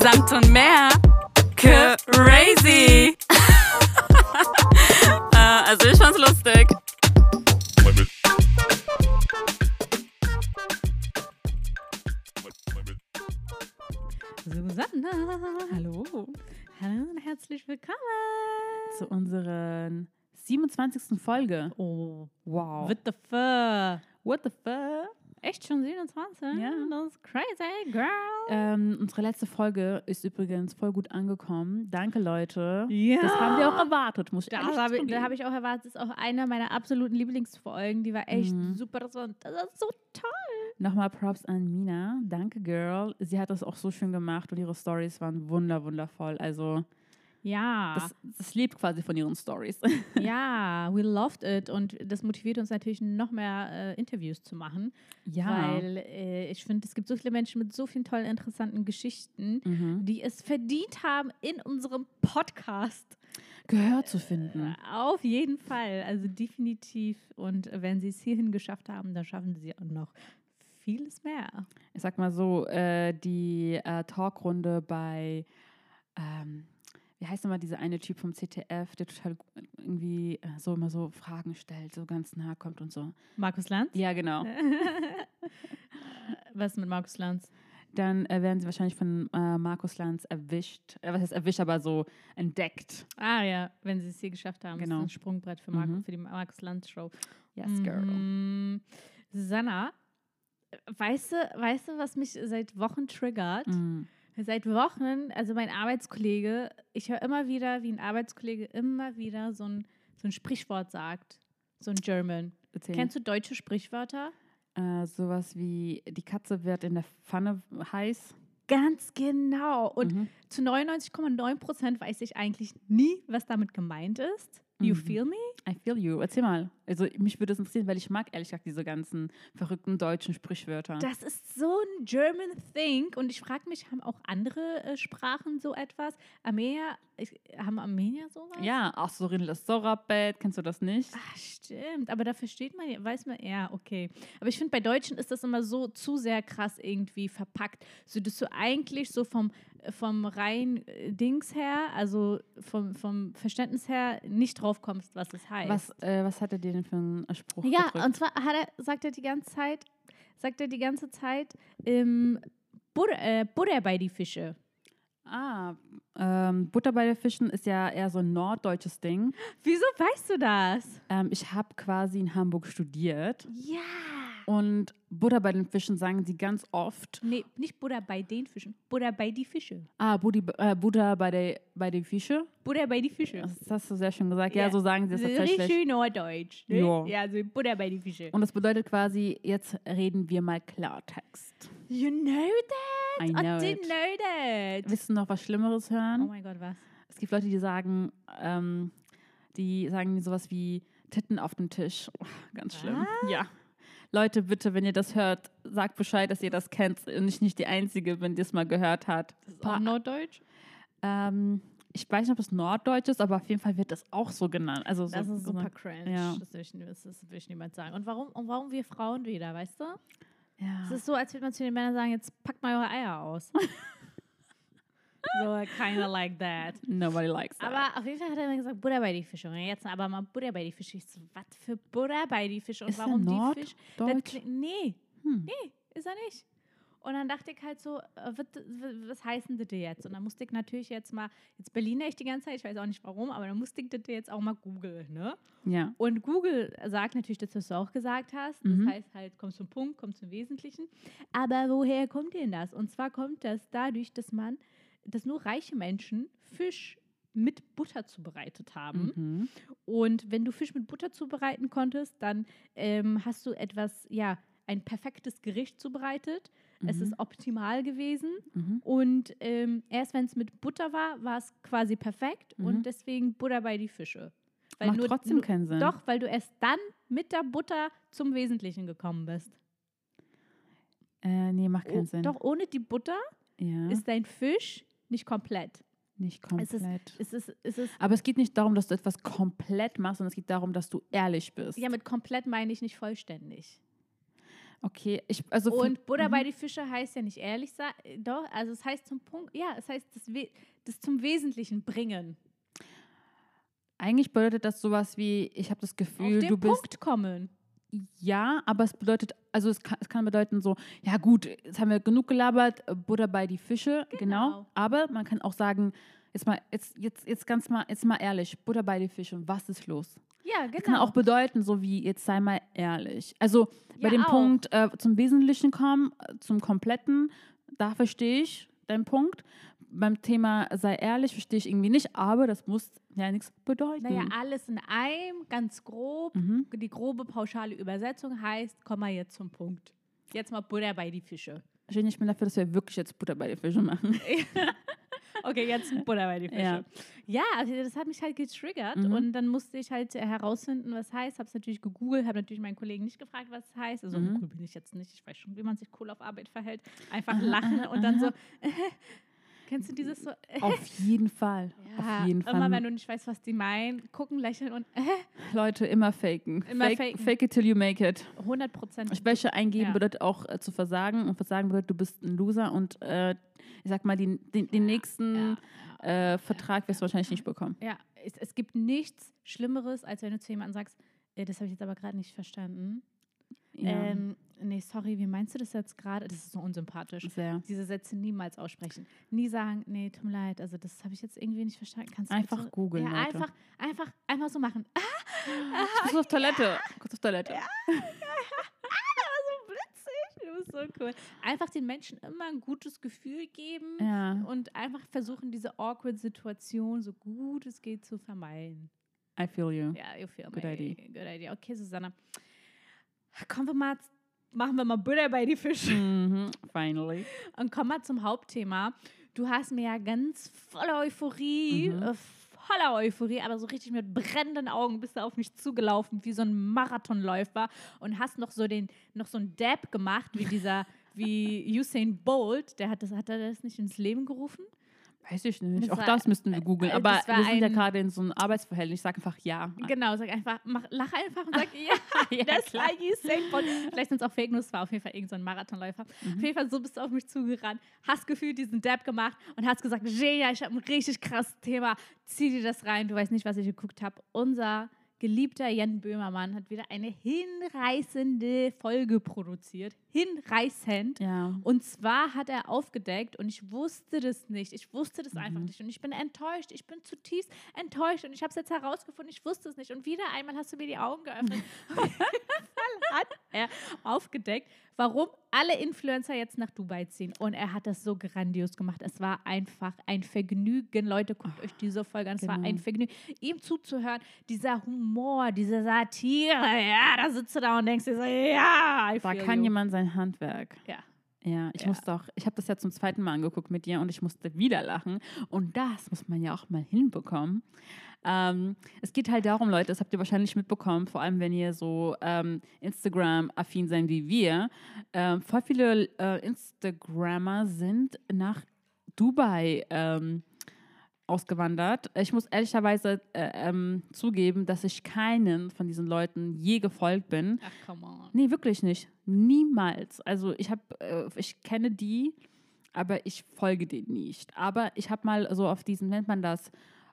Samt und mehr. Crazy. äh, also ich fand's lustig. Susanna. Hallo Hallo und herzlich willkommen. zu unserer 27. Folge. Oh, Wow. what the fuck? What the fuck? Echt schon 27? Ja. Das ist crazy, girl. Ähm, unsere letzte Folge ist übrigens voll gut angekommen. Danke, Leute. Ja. Das haben wir auch erwartet, muss ich Das ehrlich habe da habe ich auch erwartet, das ist auch eine meiner absoluten Lieblingsfolgen. Die war echt Mhm. super. Das war, das war so toll. Nochmal Props an Mina. Danke, Girl. Sie hat das auch so schön gemacht und ihre Stories waren wunder, wundervoll. Also, Ja. das, das lebt quasi von ihren Stories. ja, we loved it. Und das motiviert uns natürlich noch mehr äh, Interviews zu machen. Ja. Weil äh, ich finde, es gibt so viele Menschen mit so vielen tollen, interessanten Geschichten, Mhm. die es verdient haben, in unserem Podcast Gehör zu finden. Auf jeden Fall, also definitiv. Und wenn sie es hierhin geschafft haben, dann schaffen sie auch noch vieles mehr. Ich sag mal so, äh, die äh, Talkrunde bei, ähm, wie heißt nochmal dieser eine Typ vom CTF, der total irgendwie äh, so immer so Fragen stellt, so ganz nah kommt und so. Markus Lanz? Ja, genau. Was mit Markus Lanz? Dann äh, werden sie wahrscheinlich von äh, Markus Lanz erwischt. Äh, was heißt erwischt, aber so entdeckt. Ah ja, wenn sie es hier geschafft haben. Genau. Das ist ein Sprungbrett für, Marco, Mhm. für die Markus Lanz Show. Yes, girl. Mhm. Susanna, weißt du, weißt du, was mich seit Wochen triggert? Mm. Seit Wochen, also mein Arbeitskollege, ich höre immer wieder, wie ein Arbeitskollege immer wieder so ein, so ein Sprichwort sagt. So ein German. Erzähl. Kennst du deutsche Sprichwörter? äh, sowas wie, die Katze wird in der Pfanne heiß. Ganz genau. Und Mhm. zu 99,9 Prozent weiß ich eigentlich nie, was damit gemeint ist. You Mhm. feel me? I feel you. Erzähl mal. Also mich würde es interessieren, weil ich mag ehrlich gesagt diese ganzen verrückten deutschen Sprichwörter. Das ist so ein German thing. Und ich frage mich, haben auch andere äh, Sprachen so etwas? Armenier, ich, haben Armenier sowas? Ja, auch so Rinles Sorabet, kennst du das nicht? Ach, stimmt. Aber da versteht man, ja- weiß man, ja, okay. Aber ich finde, bei Deutschen ist das immer so zu sehr krass irgendwie verpackt. So, dass du eigentlich so vom, vom rein äh, Dings her, also vom, vom Verständnis her, nicht drauf kommst, was es heißt. Was, äh, was hat er dir denn für einen Spruch Ja, gedrückt? und zwar er, sagt er die ganze Zeit, sagt er die ganze Zeit, ähm, Butter, äh, Butter bei die Fische. Ah, ähm, Butter bei den Fischen ist ja eher so ein norddeutsches Ding. Wieso weißt du das? Ähm, ich habe quasi in Hamburg studiert Ja. Und Butter bei den Fischen sagen sie ganz oft. Nee, nicht Butter bei den Fischen, Butter bei die Fische. Ah, Budi, äh, Butter bei, der, bei den Fischen. Butter bei die Fische. Das hast du sehr schön gesagt. Ja, Ja. so sagen sie es Richtig tatsächlich. schön norddeutsch. Ne? Ja. Ja, also Butter bei die Fische. Und das bedeutet quasi, jetzt reden wir mal Klartext. You know that? I know didn't it. know that. Willst du noch was Schlimmeres hören? Oh mein Gott, was? Es gibt Leute, die sagen, ähm, die sagen sowas wie Titten auf dem Tisch. Oh, ganz schlimm. Ja. Leute, bitte, wenn ihr das hört, sagt Bescheid, dass ihr das kennt und ich nicht die Einzige bin, die es mal gehört hat. Das ist auch norddeutsch? Ähm, ich weiß nicht, ob es Norddeutsch ist, aber auf jeden Fall wird das auch so genannt. Also Das so, ist so super cringe. ja. Das, will ich, das, das will ich niemand sagen. Und warum, und warum wir Frauen wieder, weißt du? Ja. Es ist so, als würde man zu den Männern sagen, jetzt packt mal eure Eier aus. so, kinda like that. Nobody likes that. Aber auf jeden Fall hat er immer gesagt, Butter bei die Fische. Und jetzt aber mal Butter bei die Fische. Ich so, was für Butter bei die Fische? Und Ist warum die Fische? Das Norddeutsch? klingt- Nee, Hm. nee, ist er nicht. Und dann dachte ich halt so, äh, was, was heißt denn das jetzt? Und dann musste ich natürlich jetzt mal, jetzt Berliner ich die ganze Zeit, ich weiß auch nicht warum, aber dann musste ich das jetzt auch mal googeln, ne? Ja. Und Google sagt natürlich das, was du auch gesagt hast. Das Mhm. heißt halt, komm zum Punkt, komm zum Wesentlichen. Aber woher kommt denn das? Und zwar kommt das dadurch, dass man, dass nur reiche Menschen Fisch mit Butter zubereitet haben. Mhm. Und wenn du Fisch mit Butter zubereiten konntest, dann ähm, hast du etwas, ja, ein perfektes Gericht zubereitet. Es Mhm. ist optimal gewesen. Mhm. Und ähm, erst wenn es mit Butter war, war es quasi perfekt. Mhm. Und deswegen Butter bei die Fische. Weil Macht nur, trotzdem keinen Sinn. Doch, weil du erst dann mit der Butter zum Wesentlichen gekommen bist. Äh, nee, macht keinen Oh, Sinn. Doch ohne die Butter Ja, ist dein Fisch nicht komplett. nicht Es ist, komplett. es ist, es ist, Aber es geht nicht darum, dass du etwas komplett machst, sondern es geht darum, dass du ehrlich bist. ja, mit komplett meine ich nicht vollständig. Okay, ich, also Und Mhm. bei die Fische heißt ja nicht ehrlich sein. Doch, also es heißt zum Punkt, ja, es heißt das, We das zum Wesentlichen bringen. eigentlich bedeutet das sowas wie, ich habe das Gefühl, Auf den du bist Punkt kommen. Ja, aber es bedeutet, also es kann, es kann bedeuten so, ja gut, jetzt haben wir genug gelabert, äh, Butter bei die Fische, genau. Genau. Aber man kann auch sagen, jetzt mal, jetzt, jetzt, jetzt ganz mal, jetzt mal ehrlich, Butter bei die Fische, was ist los? Ja, genau. Das kann auch bedeuten, so wie, jetzt sei mal ehrlich. Also bei Ja, dem auch. Punkt äh, zum Wesentlichen kommen, äh, zum Kompletten, da verstehe ich deinen Punkt. Beim Thema sei ehrlich verstehe ich irgendwie nicht, aber das muss ja nichts bedeuten. Naja, alles in einem, ganz grob. Mhm. Die grobe pauschale Übersetzung heißt, komm mal jetzt zum Punkt. Jetzt mal Butter bei die Fische. Ich bin dafür, dass wir wirklich jetzt Butter bei die Fische machen. Okay, jetzt Butter bei die Fische. Ja. Ja, also das hat mich halt getriggert Mhm. und dann musste ich halt herausfinden, was heißt. Habe es natürlich gegoogelt, habe natürlich meinen Kollegen nicht gefragt, was es heißt. Also Mhm. cool bin ich jetzt nicht. Ich weiß schon, wie man sich cool auf Arbeit verhält. Einfach lachen und dann so. Kennst du dieses so? Auf jeden Fall. Ja, Auf jeden Fall. Immer wenn du nicht weißt, was die meinen, gucken, lächeln und Leute, immer faken. Immer fake, faken. fake it till you make it. 100 Prozent. Schwäche eingeben Ja. bedeutet auch äh, zu versagen und Versagen bedeutet, du bist ein Loser und äh, ich sag mal, den, den, den nächsten äh, Vertrag wirst du wahrscheinlich nicht bekommen. Ja, es, es gibt nichts Schlimmeres, als wenn du zu jemandem sagst, äh, das habe ich jetzt aber gerade nicht verstanden. Ja, Ähm, nee, sorry, wie meinst du das jetzt gerade? Das ist so unsympathisch. sehr. Diese Sätze niemals aussprechen. Nie sagen, nee, tut mir leid, also das habe ich jetzt irgendwie nicht verstanden. Kannst du Einfach bitte- googeln, Ja, Leute. einfach, einfach, einfach so machen. Ah, Ich muss auf Toilette. Kurz auf Toilette. so witzig. Du bist so cool. Einfach den Menschen immer ein gutes Gefühl geben Ja. und einfach versuchen, diese awkward Situation so gut es geht zu vermeiden. I feel you. Ja, you feel Good me. idea. Good idea. Okay, Susanne. Kommen wir mal, machen wir mal Butter bei die Fische. Mhm. Finally. Und kommen wir zum Hauptthema. Du hast mir ja ganz voller Euphorie, Mhm. äh, voller Euphorie, aber so richtig mit brennenden Augen bist du auf mich zugelaufen, wie so ein Marathonläufer und hast noch so den, noch so einen Dab gemacht, wie dieser, wie Usain Bolt, der hat das, hat er das nicht ins Leben gerufen? Weiß ich nicht. Das Auch war- das müssten wir googeln. äh, Aber wir sind ja gerade in so einem Arbeitsverhältnis. Ich sage einfach ja. Genau, sag einfach, mach, lach einfach und sag, ja, Ja, das war Bolt. Vielleicht sind es auch Fake News, war auf jeden Fall irgendein so ein Marathonläufer. Auf jeden Fall, so bist du auf mich zugerannt, hast gefühlt diesen Dab gemacht und hast gesagt, Genia, ich habe ein richtig krasses Thema, zieh dir das rein. Du weißt nicht, was ich geguckt habe. Unser geliebter Jan Böhmermann hat wieder eine hinreißende Folge produziert. Hinreißend. Ja. Und zwar hat er aufgedeckt und ich wusste das nicht. Ich wusste das Mhm. einfach nicht. Und ich bin enttäuscht. Ich bin zutiefst enttäuscht. Und ich habe es jetzt herausgefunden. Ich wusste es nicht. Und wieder einmal hast du mir die Augen geöffnet. Hat er aufgedeckt, warum alle Influencer jetzt nach Dubai ziehen. Und er hat das so grandios gemacht. Es war einfach ein Vergnügen. Leute, guckt euch diese Folge an. Es war genau. ein Vergnügen, ihm zuzuhören. Dieser Humor, diese Satire. Ja, da sitzt du da und denkst dir so, ja, Da kann you. jemand sein Handwerk. Ja. Ja, ich Ja. musste auch, ich habe das ja zum zweiten Mal angeguckt mit dir und ich musste wieder lachen. Und das muss man ja auch mal hinbekommen. Ähm, es geht halt darum, Leute, das habt ihr wahrscheinlich mitbekommen, vor allem wenn ihr so ähm, Instagram-affin seid wie wir. Ähm, voll viele äh, Instagrammer sind nach Dubai ähm, ausgewandert. Ich muss ehrlicherweise äh, ähm, zugeben, dass ich keinen von diesen Leuten je gefolgt bin. Ach, come on. Nee, wirklich nicht. Niemals. Also ich habe, äh, ich kenne die, aber ich folge denen nicht. Aber ich habe mal so auf diesen, nennt man das,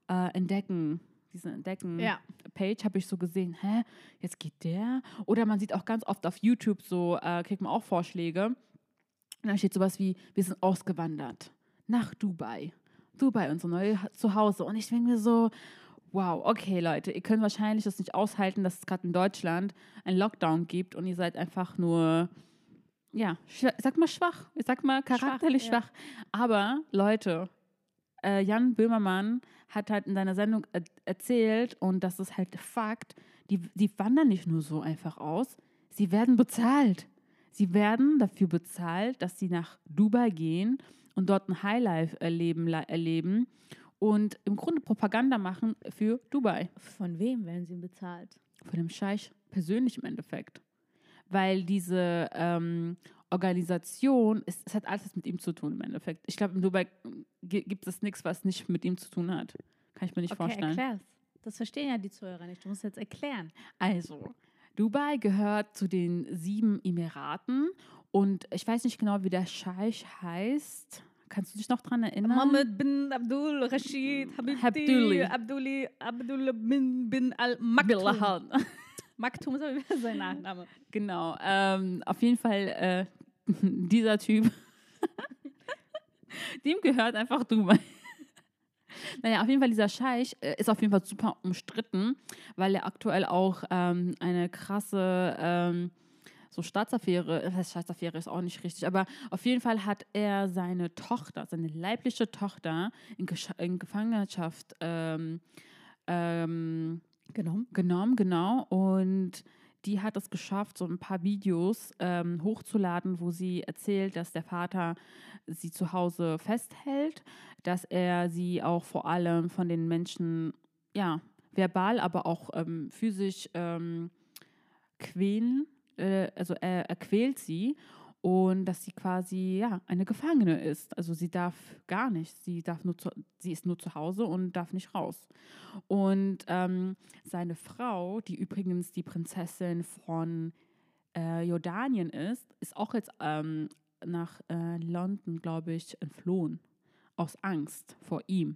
äh, Entdecken, diesen Entdecken-Page, Ja. habe ich so gesehen, hä, jetzt geht der? Oder man sieht auch ganz oft auf YouTube so, äh, kriegt man auch Vorschläge. Und da steht sowas wie, wir sind ausgewandert nach Dubai. Dubai, unser neues Zuhause. Und ich denke mir so, wow, okay, Leute, ihr könnt wahrscheinlich das nicht aushalten, dass es gerade in Deutschland einen Lockdown gibt und ihr seid einfach nur, ja, sag mal schwach, ich sag mal charakterlich ja. schwach. Aber, Leute, äh, Jan Böhmermann hat halt in seiner Sendung er erzählt, und das ist halt Fakt, die, die wandern nicht nur so einfach aus, sie werden bezahlt. Sie werden dafür bezahlt, dass sie nach Dubai gehen und dort ein Highlife erleben, erleben und im Grunde Propaganda machen für Dubai. Von wem werden sie bezahlt? Von dem Scheich persönlich im Endeffekt. Weil diese ähm, Organisation, es, es hat alles mit ihm zu tun im Endeffekt. Ich glaube, in Dubai gi- gibt es nichts, was nicht mit ihm zu tun hat. Kann ich mir nicht Okay, vorstellen. erklär's. Das verstehen ja die Zuhörer nicht. Du musst jetzt erklären. Also, Dubai gehört zu den sieben Emiraten und ich weiß nicht genau, wie der Scheich heißt. Kannst du dich noch dran erinnern? Mohammed bin Abdul Rashid. Habibti Abduli Abdul bin, bin Al Maktoum. Maktoum ist aber sein Nachname. Genau. Ähm, auf jeden Fall äh, dieser Typ. Dem gehört einfach Dubai. Naja, auf jeden Fall, dieser Scheich äh, ist auf jeden Fall super umstritten, weil er aktuell auch ähm, eine krasse ähm, so Staatsaffäre, das heißt Staatsaffäre ist auch nicht richtig, aber auf jeden Fall hat er seine Tochter, seine leibliche Tochter in, Gesch- in Gefangenschaft ähm, ähm, Genommen. genommen, genau. Und die hat es geschafft, so ein paar Videos ähm, hochzuladen, wo sie erzählt, dass der Vater sie zu Hause festhält, dass er sie auch vor allem von den Menschen, ja, verbal, aber auch ähm, physisch ähm, quälen, äh, also er, er quält sie und dass sie quasi ja eine Gefangene ist. Also sie darf gar nicht, sie darf nur zu, sie ist nur zu Hause und darf nicht raus. Und ähm, seine Frau, die übrigens die Prinzessin von äh, Jordanien ist, ist auch jetzt ähm, nach äh, London, glaube ich, entflohen aus Angst vor ihm.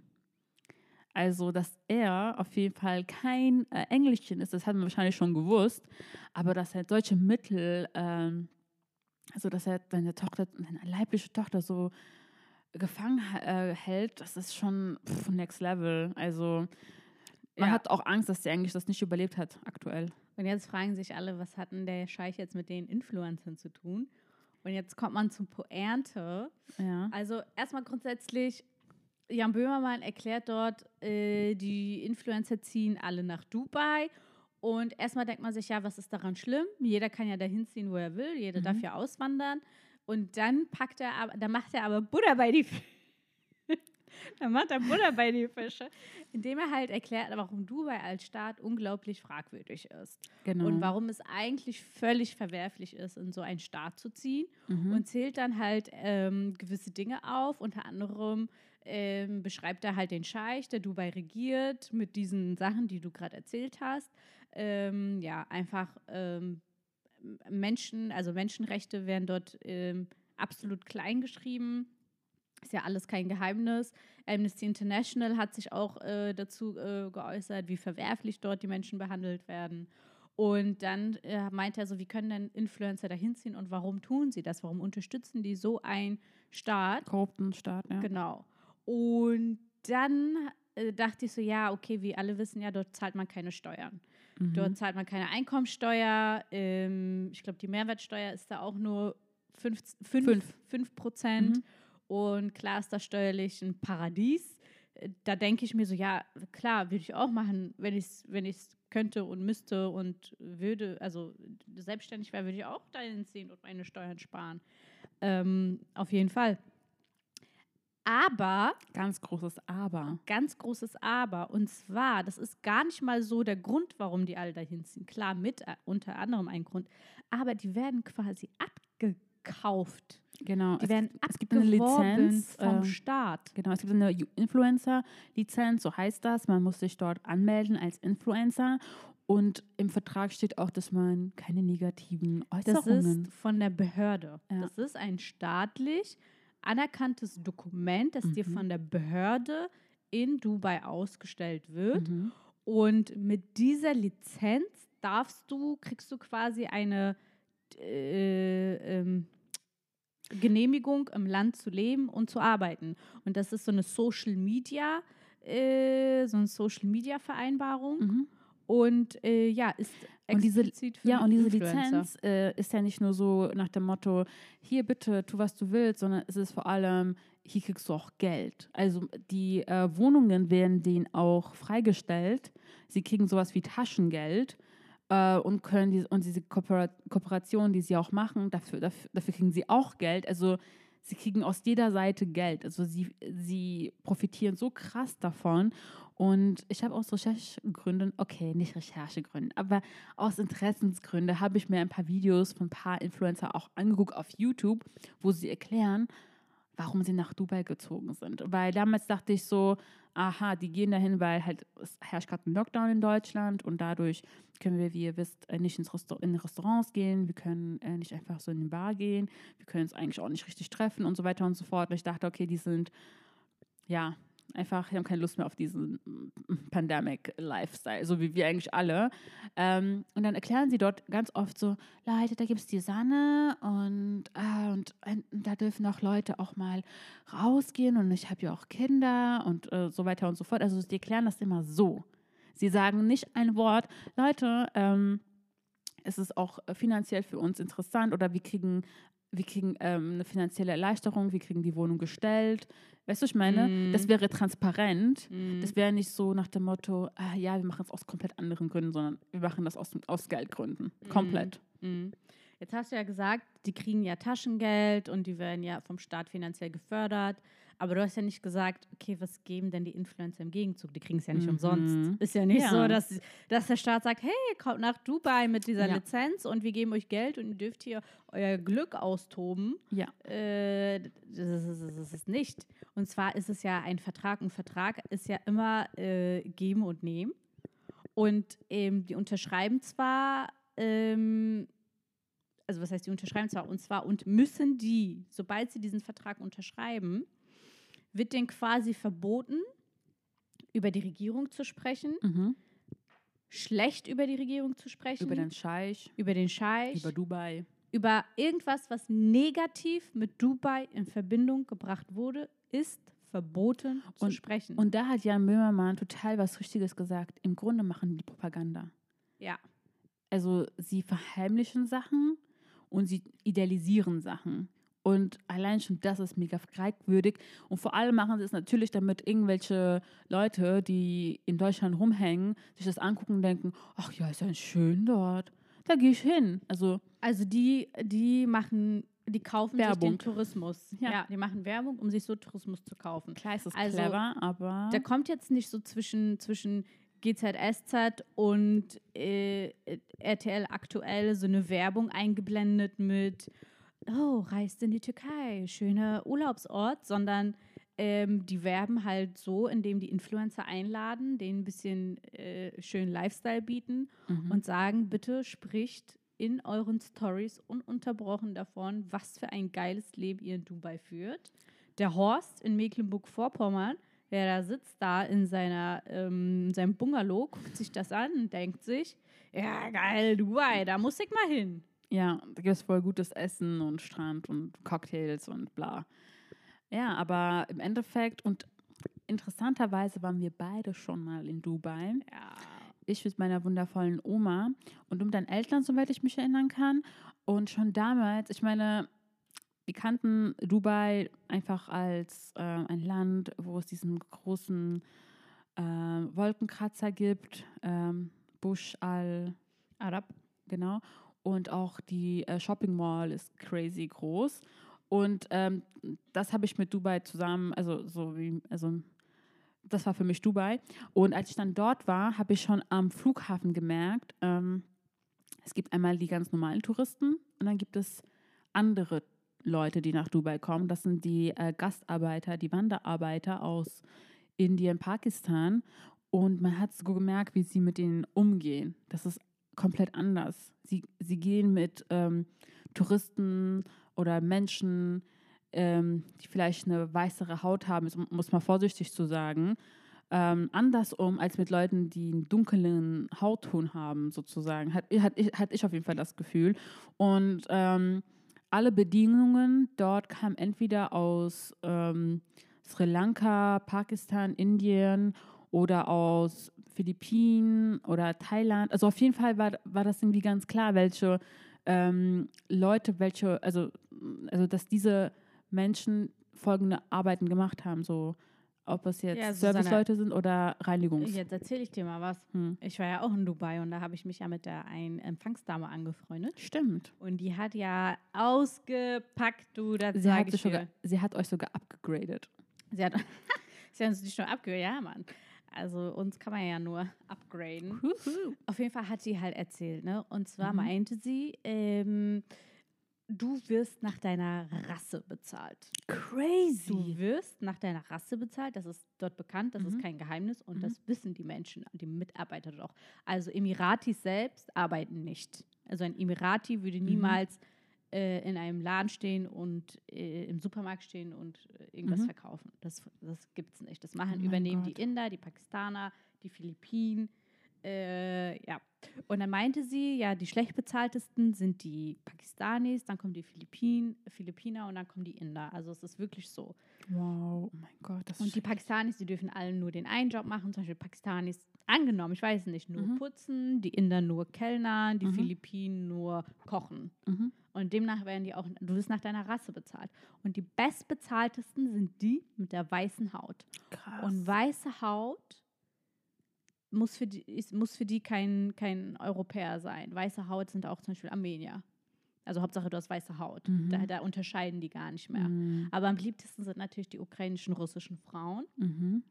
Also, dass er auf jeden Fall kein äh, Engelchen ist, das hat man wahrscheinlich schon gewusst, aber dass er solche Mittel, ähm, also dass er seine Tochter, seine leibliche Tochter so gefangen äh, hält, das ist schon pff, next level. Also man Ja. hat auch Angst, dass der eigentlich das nicht überlebt hat aktuell. Und jetzt fragen sich alle, was hat denn der Scheich jetzt mit den Influencern zu tun? Und jetzt kommt man zum Poernte. Ja. Also erstmal grundsätzlich, Jan Böhmermann erklärt dort, äh, die Influencer ziehen alle nach Dubai. Und erstmal denkt man sich, ja, was ist daran schlimm? Jeder kann ja dahin ziehen, wo er will. Jeder Mhm. darf ja auswandern. Und dann packt er aber, dann macht er aber Butter bei die Fische. dann macht er Butter bei die Fische, indem er halt erklärt, warum Dubai als Staat unglaublich fragwürdig ist. Genau. Und warum es eigentlich völlig verwerflich ist, in so einen Staat zu ziehen. Mhm. Und zählt dann halt ähm, gewisse Dinge auf. Unter anderem ähm, beschreibt er halt den Scheich, der Dubai regiert, mit diesen Sachen, die du gerade erzählt hast. Ähm, ja, einfach ähm, Menschen, also Menschenrechte werden dort ähm, absolut klein geschrieben. Ist ja alles kein Geheimnis. Amnesty International hat sich auch äh, dazu äh, geäußert, wie verwerflich dort die Menschen behandelt werden. Und dann äh, meint er so, wie können denn Influencer dahin ziehen und warum tun sie das? Warum unterstützen die so einen Staat? korrupten Staat, ja. Genau. Und dann äh, dachte ich so, ja, okay, wie alle wissen ja, dort zahlt man keine Steuern. Mhm. Dort zahlt man keine Einkommensteuer. Ähm, ich glaube, die Mehrwertsteuer ist da auch nur 5 Fünf. fünf Prozent. Mhm. Und klar ist das steuerlich ein Paradies. Da denke ich mir so, ja, klar, würde ich auch machen, wenn ich es wenn ich's könnte und müsste und würde, also selbstständig wäre, würde ich auch dahin ziehen und meine Steuern sparen. Ähm, auf jeden Fall. Aber Ganz großes Aber. ganz großes Aber. Und zwar, das ist gar nicht mal so der Grund, warum die alle dahin ziehen. Klar, mit äh, unter anderem ein Grund. Aber die werden quasi abgekauft. Genau. Die es, werden es gibt eine Lizenz. vom äh, Staat. Genau, es gibt eine Influencer-Lizenz, so heißt das. Man muss sich dort anmelden als Influencer. Und im Vertrag steht auch, dass man keine negativen Das Äußerungen. ist von der Behörde. Ja. Das ist ein staatlich anerkanntes Dokument, das dir Mhm. von der Behörde in Dubai ausgestellt wird. Mhm. Und mit dieser Lizenz darfst du, kriegst du quasi eine äh, ähm, Genehmigung, im Land zu leben und zu arbeiten. Und das ist so eine Social Media, äh, so eine Social Media Vereinbarung. Mhm. Und äh, ja, ist Und diese- Ja, und diese Influencer. Lizenz äh, ist ja nicht nur so nach dem Motto, hier bitte, tu was du willst, sondern es ist vor allem, hier kriegst du auch Geld. Also die äh, Wohnungen werden denen auch freigestellt. Sie kriegen sowas wie Taschengeld äh, und können die, und diese Koopera Kooperationen, die sie auch machen, dafür, dafür, dafür kriegen sie auch Geld. Also sie kriegen aus jeder Seite Geld. Also sie, sie profitieren so krass davon. Und ich habe aus Recherchegründen, okay, nicht Recherchegründen, aber aus Interessensgründen habe ich mir ein paar Videos von ein paar Influencer auch angeguckt auf YouTube, wo sie erklären, warum sie nach Dubai gezogen sind. Weil damals dachte ich so, aha, die gehen dahin, weil halt es herrscht gerade ein Lockdown in Deutschland und dadurch können wir, wie ihr wisst, äh, nicht ins Restaur in Restaurants gehen, wir können äh, nicht einfach so in die Bar gehen, wir können uns eigentlich auch nicht richtig treffen und so weiter und so fort. Und ich dachte, okay, die sind ja einfach, die haben keine Lust mehr auf diesen Pandemic-Lifestyle, so wie wir eigentlich alle. Ähm, und dann erklären sie dort ganz oft so, Leute, da gibt es die Sonne und, äh, und, und, da dürfen auch Leute auch mal rausgehen und ich habe ja auch Kinder und äh, so weiter und so fort. Also die erklären das immer so. Sie sagen nicht ein Wort, Leute, ähm, es ist auch finanziell für uns interessant oder wir kriegen wir kriegen ähm, eine finanzielle Erleichterung, wir kriegen die Wohnung gestellt. Weißt du, ich meine, mm. das wäre transparent. Mm. Das wäre nicht so nach dem Motto, ah, ja, wir machen es aus komplett anderen Gründen, sondern wir machen das aus, aus Geldgründen. Mm. Komplett. Mm. Jetzt hast du ja gesagt, die kriegen ja Taschengeld und die werden ja vom Staat finanziell gefördert. Aber du hast ja nicht gesagt, okay, was geben denn die Influencer im Gegenzug? Die kriegen es ja nicht mhm. umsonst. Ist ja nicht ja. so, dass, dass der Staat sagt, hey, kommt nach Dubai mit dieser ja. Lizenz und wir geben euch Geld und ihr dürft hier euer Glück austoben. Ja. Äh, das, ist, das, ist, nicht. Und zwar ist es ja ein Vertrag. Ein Vertrag ist ja immer äh, geben und nehmen. Und ähm, die unterschreiben zwar ähm, also was heißt, die unterschreiben zwar und zwar und müssen die, sobald sie diesen Vertrag unterschreiben, wird denen quasi verboten, über die Regierung zu sprechen, mhm. schlecht über die Regierung zu sprechen. Über den Scheich. Über den Scheich. Über Dubai. Über irgendwas, was negativ mit Dubai in Verbindung gebracht wurde, ist verboten und, zu sprechen. Und da hat Jan Böhmermann total was Richtiges gesagt. Im Grunde machen die Propaganda. Ja. Also sie verheimlichen Sachen und sie idealisieren Sachen. Und allein schon das ist mega fragwürdig. Und vor allem machen sie es natürlich, damit irgendwelche Leute, die in Deutschland rumhängen, sich das angucken und denken, ach ja, ist ja schön dort. Da gehe ich hin. Also, also die, die machen, die kaufen Werbung. sich den Tourismus. Ja. ja. die machen Werbung, um sich so Tourismus zu kaufen. Klar ist das also, clever, aber... Der kommt jetzt nicht so zwischen, zwischen GZSZ und äh, RTL aktuell so eine Werbung eingeblendet mit oh, reist in die Türkei, schöner Urlaubsort, sondern ähm, die werben halt so, indem die Influencer einladen, denen ein bisschen äh, schönen Lifestyle bieten mhm. und sagen, bitte spricht in euren Stories ununterbrochen davon, was für ein geiles Leben ihr in Dubai führt. Der Horst in Mecklenburg-Vorpommern, der da sitzt, da in seiner, ähm, seinem Bungalow, guckt sich das an und denkt sich, ja geil, Dubai, da muss ich mal hin. Ja, da gibt es voll gutes Essen und Strand und Cocktails und bla. Ja, aber im Endeffekt und interessanterweise waren wir beide schon mal in Dubai. Ja. Ich mit meiner wundervollen Oma und um deinen Eltern, soweit ich mich erinnern kann. Und schon damals, ich meine, wir kannten Dubai einfach als äh, ein Land, wo es diesen großen äh, Wolkenkratzer gibt, ähm, Bush al-Arab, genau und auch die äh, Shopping Mall ist crazy groß. Und ähm, das habe ich mit Dubai zusammen, also so wie, also das war für mich Dubai. Und als ich dann dort war, habe ich schon am Flughafen gemerkt, ähm, es gibt einmal die ganz normalen Touristen und dann gibt es andere Leute, die nach Dubai kommen. Das sind die äh, Gastarbeiter, die Wanderarbeiter aus Indien, Pakistan. Und man hat so gemerkt, wie sie mit ihnen umgehen. Das ist komplett anders. Sie, sie gehen mit ähm, Touristen oder Menschen, ähm, die vielleicht eine weißere Haut haben, muss man vorsichtig zu sagen, ähm, anders um als mit Leuten, die einen dunklen Hautton haben, sozusagen. Hat, hat, hat ich auf jeden Fall das Gefühl. Und ähm, alle Bedingungen dort kamen entweder aus ähm, Sri Lanka, Pakistan, Indien oder aus Philippinen oder Thailand. Also auf jeden Fall war, war das irgendwie ganz klar, welche ähm, Leute, welche, also, also dass diese Menschen folgende Arbeiten gemacht haben, so ob es jetzt ja, Serviceleute sind oder Reinigungs. Jetzt erzähle ich dir mal was. Hm. Ich war ja auch in Dubai und da habe ich mich ja mit der einen Empfangsdame angefreundet. Stimmt. Und die hat ja ausgepackt, du, das sie hat, sogar, sie hat euch sogar abgegradet. Sie hat, sie hat uns nicht nur abgegradet, ja, Mann. Also uns kann man ja nur upgraden. Auf jeden Fall hat sie halt erzählt, ne? Und zwar mhm. meinte sie, ähm, du wirst nach deiner Rasse bezahlt. Crazy. Du wirst nach deiner Rasse bezahlt, das ist dort bekannt, das Mhm. ist kein Geheimnis und Mhm. das wissen die Menschen, die Mitarbeiter dort auch. Also Emiratis selbst arbeiten nicht. Also ein Emirati würde Mhm. niemals in einem Laden stehen und äh, im Supermarkt stehen und äh, irgendwas Mhm. verkaufen. Das, das gibt es nicht. Das machen, Oh übernehmen Gott. die Inder, die Pakistaner, die Philippinen. Äh, ja. Und dann meinte sie, ja, die schlecht bezahltesten sind die Pakistanis, dann kommen die Philippinen, Philippiner und dann kommen die Inder. Also es ist wirklich so. Wow, oh mein Gott. Das Und die Pakistanis, die dürfen alle nur den einen Job machen. Zum Beispiel Pakistanis, angenommen, ich weiß nicht, nur Mhm. putzen, die Inder nur Kellnern, die Mhm. Philippinen nur kochen. mhm. Und demnach werden die auch, du wirst nach deiner Rasse bezahlt. Und die bestbezahltesten sind die mit der weißen Haut. krass. Und weiße Haut muss für die, muss für die kein, kein Europäer sein. Weiße Haut sind auch zum Beispiel Armenier. Also Hauptsache, du hast weiße Haut. Mhm. Da, da unterscheiden die gar nicht mehr. Mhm. Aber am beliebtesten sind natürlich die ukrainischen, russischen Frauen. Mhm.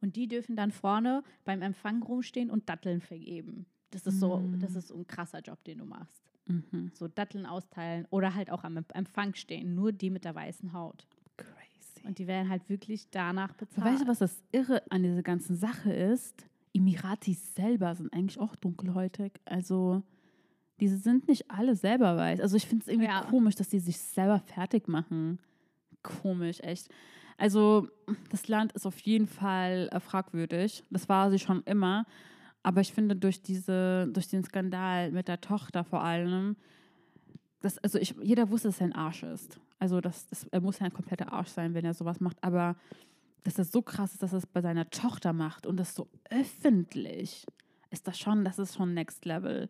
Und die dürfen dann vorne beim Empfang rumstehen und Datteln vergeben. Das ist so, Mhm. das ist so ein krasser Job, den du machst. Mhm. So Datteln austeilen oder halt auch am Empfang stehen. Nur die mit der weißen Haut. Crazy. Und die werden halt wirklich danach bezahlt. weißt du, was das Irre an dieser ganzen Sache ist? Emiratis selber sind eigentlich auch dunkelhäutig. Also, diese sind nicht alle selber weiß. Also, ich finde es irgendwie Ja. komisch, dass die sich selber fertig machen. Komisch, echt. Also, das Land ist auf jeden Fall äh, fragwürdig. Das war sie schon immer. Aber ich finde, durch, diese, durch den Skandal mit der Tochter vor allem, das, also ich, jeder wusste, dass er ein Arsch ist. Also das, das, er muss ja ein kompletter Arsch sein, wenn er sowas macht. Aber dass das so krass ist, dass er es bei seiner Tochter macht und das so öffentlich, ist das schon, das ist schon Next Level.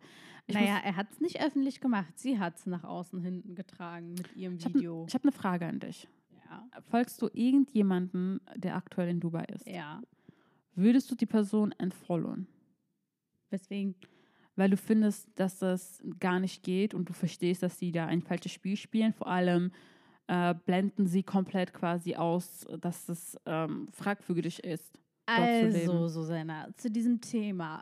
Ich naja, er hat es nicht öffentlich gemacht. Sie hat es nach außen hinten getragen mit ihrem ich habe Video. hab eine Frage an dich. ja. Folgst du irgendjemanden, der aktuell in Dubai ist? ja. Würdest du die Person entfollowen? Weswegen? Weil du findest, dass das gar nicht geht und du verstehst, dass sie da ein falsches Spiel spielen. Vor allem äh, blenden sie komplett quasi aus, dass es ähm, fragwürdig ist. Also. Susanna, zu diesem Thema.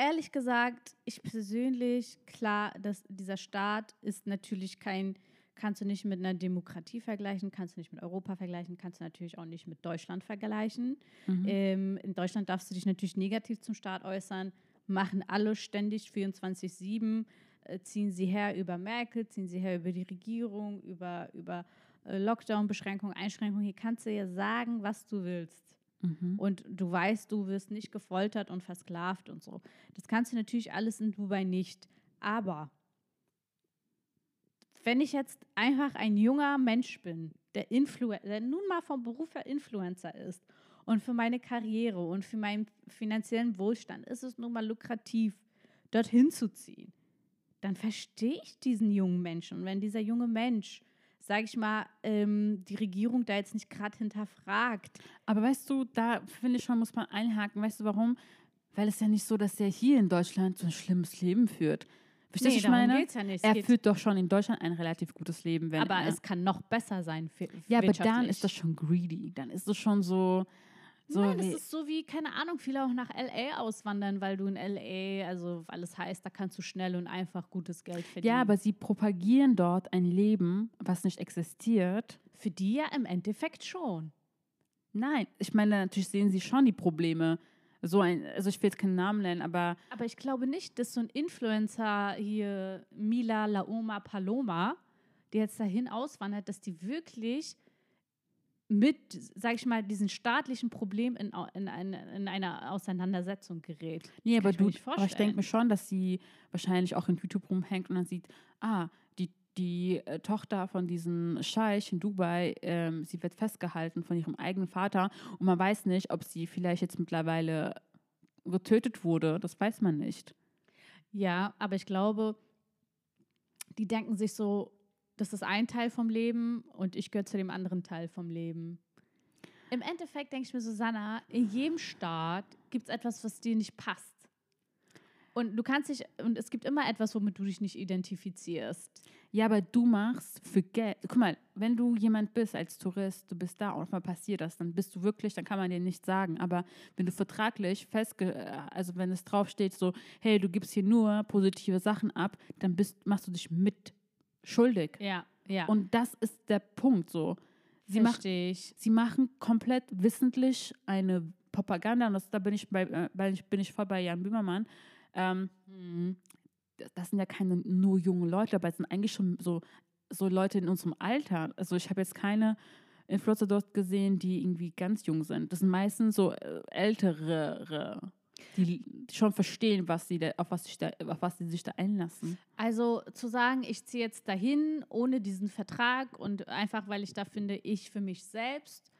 Ehrlich gesagt, ich persönlich, klar, dass dieser Staat ist natürlich kein, kannst du nicht mit einer Demokratie vergleichen, kannst du nicht mit Europa vergleichen, kannst du natürlich auch nicht mit Deutschland vergleichen. Mhm. Ähm, in Deutschland darfst du dich natürlich negativ zum Staat äußern, machen alle ständig 24-7, äh, ziehen sie her über Merkel, ziehen sie her über die Regierung, über, über äh, Lockdown-Beschränkungen, Einschränkungen. Hier kannst du ja sagen, was du willst. Mhm. Und du weißt, du wirst nicht gefoltert und versklavt und so. Das kannst du natürlich alles in Dubai nicht. Aber wenn ich jetzt einfach ein junger Mensch bin, der, Influ der nun mal vom Beruf her Influencer ist und für meine Karriere und für meinen finanziellen Wohlstand ist es nun mal lukrativ, dorthin zu ziehen, dann verstehe ich diesen jungen Menschen. Und wenn dieser junge Mensch, sage ich mal, ähm, die Regierung da jetzt nicht gerade hinterfragt, Aber weißt du, da finde ich schon, muss man einhaken. Weißt du warum? Weil es ja nicht so, dass er hier in Deutschland so ein schlimmes Leben führt. Verstehst du, was ich meine? ja nicht. Er führt doch schon in Deutschland ein relativ gutes Leben, aber er, es kann noch besser sein. Für, Ja, aber dann ist das schon greedy. Dann ist es schon so. So Nein, das ist so wie, keine Ahnung, viele auch nach L.A. auswandern, weil du in L.A., also weil es heißt, da kannst du schnell und einfach gutes Geld verdienen. ja, aber sie propagieren dort ein Leben, was nicht existiert. für die ja im Endeffekt schon. Nein, ich meine, natürlich sehen sie schon die Probleme. So ein, also ich will jetzt keinen Namen nennen, aber Aber ich glaube nicht, dass so ein Influencer hier, Mila Laoma Paloma, der jetzt dahin auswandert, dass die wirklich mit, sag ich mal, diesen staatlichen Problem in, in, eine, in einer Auseinandersetzung gerät. Nee, Das aber ich du, nicht aber ich denke mir schon, dass sie wahrscheinlich auch in YouTube rumhängt und dann sieht, ah, die, die äh, Tochter von diesem Scheich in Dubai, ähm, sie wird festgehalten von ihrem eigenen Vater und man weiß nicht, ob sie vielleicht jetzt mittlerweile getötet wurde. Das weiß man nicht. Ja, aber ich glaube, die denken sich so, das ist ein Teil vom Leben und ich gehöre zu dem anderen Teil vom Leben. Im Endeffekt denke ich mir, Susanna, in jedem Staat gibt es etwas, was dir nicht passt. Und du kannst dich, und es gibt immer etwas, womit du dich nicht identifizierst. Ja, aber du machst für Geld. Guck mal, wenn du jemand bist als Tourist, du bist da und mal passiert das, dann bist du wirklich, dann kann man dir nichts sagen. Aber wenn du vertraglich festge, äh, also wenn es draufsteht, so, hey, du gibst hier nur positive Sachen ab, dann bist, machst du dich mit schuldig. Ja, ja. Und das ist der Punkt so. Sie, macht, Verstehe ich. sie machen komplett wissentlich eine Propaganda, und das, da bin ich, bei, äh, bin ich voll bei Jan Böhmermann. Ähm, das- das sind ja keine nur junge Leute, aber es sind eigentlich schon so, so Leute in unserem Alter. Also ich habe jetzt keine Influencer dort gesehen, die irgendwie ganz jung sind. Das sind meistens so äh, ältere, die schon verstehen, was sie da, auf, was sich da, auf was sie sich da einlassen. Also zu sagen, ich ziehe jetzt dahin ohne diesen Vertrag und einfach, weil ich da finde, ich für mich selbst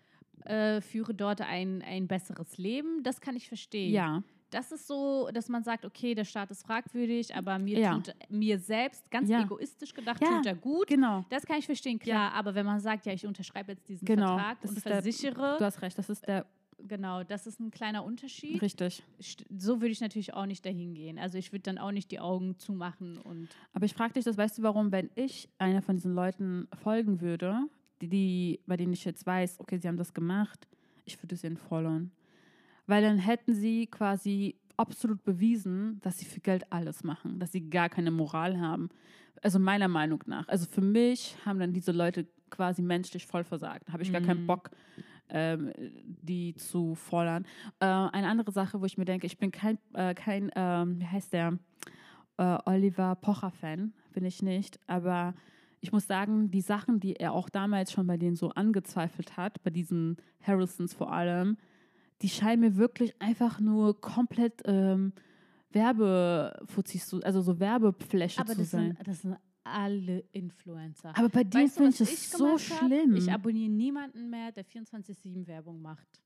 äh, führe dort ein, ein besseres Leben, das kann ich verstehen. Ja, Das ist so, dass man sagt, okay, der Staat ist fragwürdig, aber mir Ja. tut mir selbst, ganz Ja. egoistisch gedacht, Ja, tut er gut. genau. Das kann ich verstehen, klar. Aber wenn man sagt, ja, ich unterschreibe jetzt diesen Genau, Vertrag das und ist der- versichere, Du hast recht, das ist der genau, das ist ein kleiner Unterschied. richtig. So würde ich natürlich auch nicht dahin gehen. Also ich würde dann auch nicht die Augen zumachen und Aber ich frage dich, das weißt du, warum, wenn ich einer von diesen Leuten folgen würde, die, die, bei denen ich jetzt weiß, okay, sie haben das gemacht, ich würde sie entfollowen. Weil dann hätten sie quasi absolut bewiesen, dass sie für Geld alles machen, dass sie gar keine Moral haben. Also meiner Meinung nach. Also für mich haben dann diese Leute quasi menschlich voll versagt. Da habe ich gar keinen Bock, ähm, die zu fordern. Äh, eine andere Sache, wo ich mir denke, ich bin kein, äh, kein ähm, wie heißt der, äh, Oliver Pocher-Fan, bin ich nicht. Aber ich muss sagen, die Sachen, die er auch damals schon bei denen so angezweifelt hat, bei diesen Harrisons vor allem, die scheinen mir wirklich einfach nur komplett ähm, Werbefuzis, zu- also so Werbefläche aber zu sein. sind, das sind alle Influencer. aber bei du, finde ich es ich so hab? schlimm. Ich abonniere niemanden mehr, der 24-7 Werbung macht.